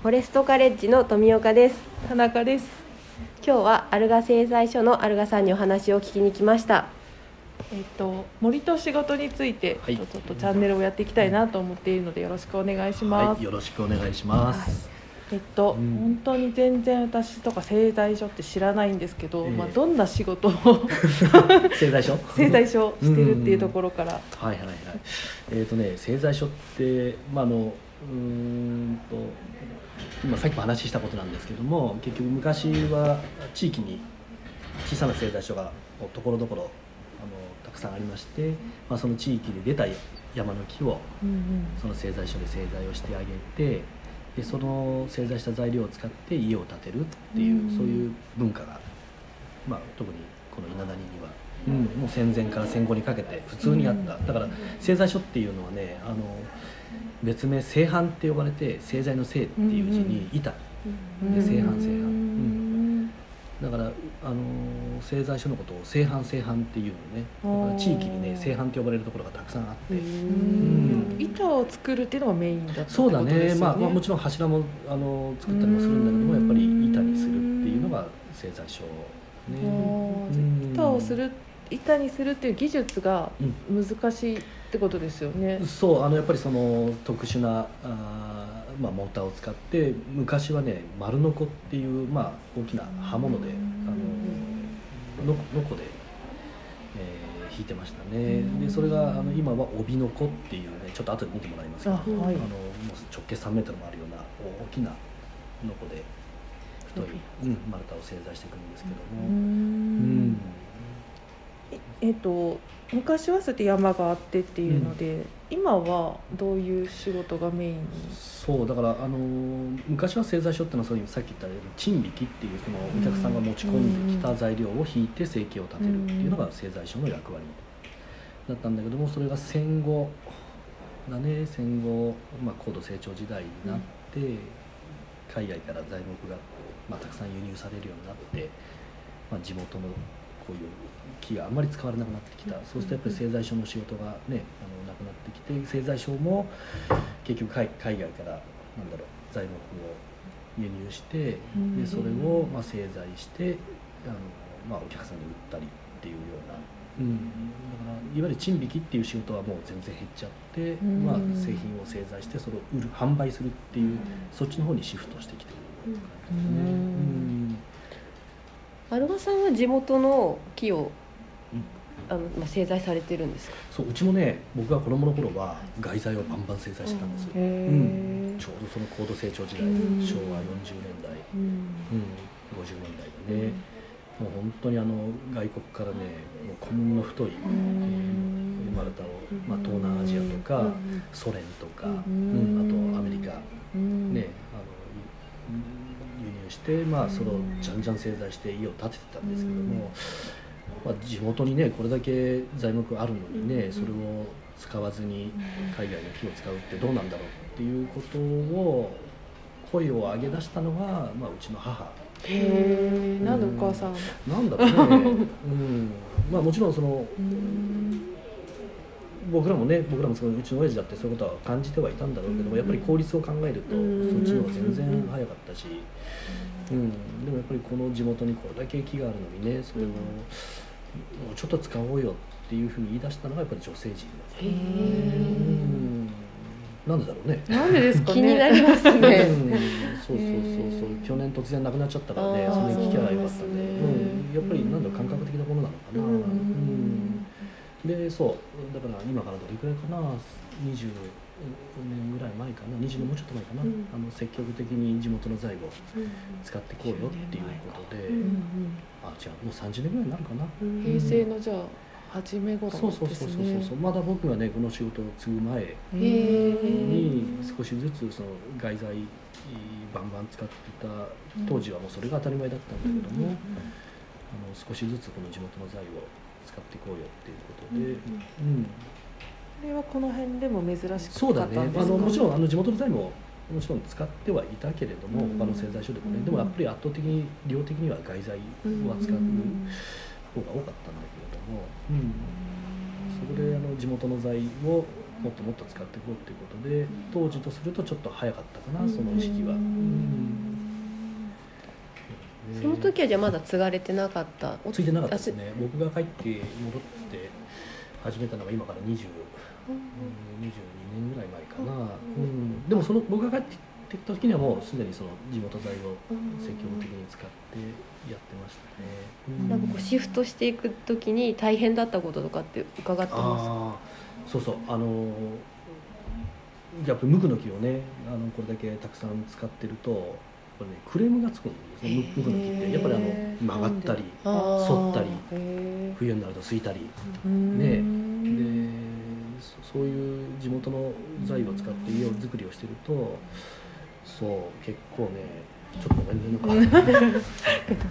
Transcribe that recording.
フォレストカレッジの富岡です。田中です。今日はアルガ製材所のアルガさんにお話を聞きに来ました。えっと森と仕事について、はい。ちょっとチャンネルをやっていきたいなと思っているのでよろしくお願いします、はい、よろしくお願いします。えっと、うん。本当に全然私とか製材所って知らないんですけど、ええ。まあ、どんな仕事を 製材所？製材所してるっていうところから、はいはいはい。えっ、とね、製材所って、まああの、うーんと。今さっきも話したことなんですけども、結局昔は地域に小さな製材所がところどころたくさんありまして、まあその地域で出た山の木をその製材所で製材をしてあげてでその製材した材料を使って家を建てるっていう、うんそういう文化が、まあ、特にこの稲谷には、うん。もう戦前から戦後にかけて普通にあった、だから製材所っていうのはねあの別名製版って呼ばれて製材の製っていう字に板、で製版製版うん。だからあの製材所のことを製版製版っていうのね。だから地域にね製版って呼ばれるところがたくさんあって。うん。板を作るっていうのがメインだったってそうだね。ねまあ、まあもちろん柱もあの作ったりもするんだけどもやっぱり板にするっていうのが製材所ね。板をする板にするっていう技術がうん難しいってことですよね。そうあのやっぱりその特殊なあー、まあ、モーターを使って昔はね丸ノコっていう、まあ、大きな刃物であのののこで、えー引いてましたね。でそれがあの今は帯のこっていうねちょっと後で見てもらいますけどあはい。あのもう直径3メートルもあるような大きなノコで太い、うん、丸太を製材していくんですけどうも、うん。んえっと昔はそうやって山があってっていうので、今はどういう仕事がメインに？そうだから、あのー昔は製材所ってのはそういうさっき言ったように賃引きっていうそのお客さんが持ち込んできた材料を引いて生計を立てるっていうのが製材所の役割。だったんだけどもそれが戦後だね戦後、まあ、高度成長時代になって、海外から材木が、まあ、たくさん輸入されるようになって、まあ、地元のこういう木があんまり使われなくなってきた、そうするとやっぱり製材所の仕事がねあのなくなってきて製材所も結局海海外からなんだろう材木を輸入してうんでそれをまあ製材してあの、まあ、お客さんに売ったりっていうような、うん、だからいわゆる賃引きっていう仕事はもう全然減っちゃって、んまあ、製品を製材してそれを売る販売するっていうそっちの方にシフトしてきてる感じですね。うん。うん。アルガさんは地元の木をうんあの、まあ、製材されてるんですか？そううちもね僕が子供の頃は外材をバンバン製材してたんですよ、へえ、ちょうどその高度成長時代、うん。昭和40年代、うん。うん、50年代でね、もう本当にあの外国からねもうこんな太い、ん。えー丸太を、まあ、東南アジアとか、うん。ソ連とか、ううん。んあとアメリカ、うん。ねあの輸入して、まあ、それをじゃんじゃん製材して家を建ててたんですけども、まあ、地元にねこれだけ材木あるのにねそれを使わずに海外の木を使うってどうなんだろうっていうことを声を上げ出したのが、まあ、うちの母。へえなんでお母さんなんだろうね、うん。まあ、もちろんそのうん。僕らもね僕らもそのうちの親父だってそういうことは感じてはいたんだろうけどもやっぱり効率を考えるとうんそっちの方が全然早かったし、うん、でもやっぱりこの地元にこれだけ木があるのにねそれをちょっと使おうよっていうふうに言い出したのがやっぱり女性陣へうえん。なんでだろうね。なんでですかね。気になります うん。ねそうそうそうそう。去年突然亡くなっちゃったからねそれ聞きゃよかったんですね。うん、やっぱりなんだろう感覚的なものなのかな、うん。うんでそうだから今からどれくらいかな20年ぐらい前かな20年もうちょっと前かな、うん。あの積極的に地元の材を使っていこうよっていうことで、うんあ違うもう30年ぐらいになるかな、うん。平成のじゃあ初め頃そうそうそうそうそうねそう。まだ僕がねこの仕事を継ぐ前へにえ少しずつその外材バンバン使っていた当時はもうそれが当たり前だったんだけども、あの少しずつこの地元の材を使っていこうよっていうことで、うんこれはこの辺でも珍しくそうだねったんですか？あのもちろんあの地元の材ももちろん使ってはいたけれども、うん。他の製材所でもね、うん。でもやっぱり圧倒的に量的には外材を扱ううん方が多かったんだけれども、うん。そこであの地元の材をもっともっと使っていこうっていうことで当時とするとちょっと早かったかなその意識は。その時はじゃあまだ継がれてなかった？ついてなかったですね。僕が帰って戻って始めたのが今から20、うん、22年ぐらい前かな、うん、でもその僕が帰ってきた時にはもうすでにその地元材を積極的に使ってやってましたね、うん、なんかこうシフトしていく時に大変だったこととかって伺ってます？そうそう。あのやっぱり無垢の木をねあのこれだけたくさん使ってるとこれねクレームがつくんですね無垢の木って。やっぱりあの曲がったり反ったり冬になるとすいたり。ね。でそういう地元の材を使って家を作りをしてるとそう結構ねちょっとごめんねなんか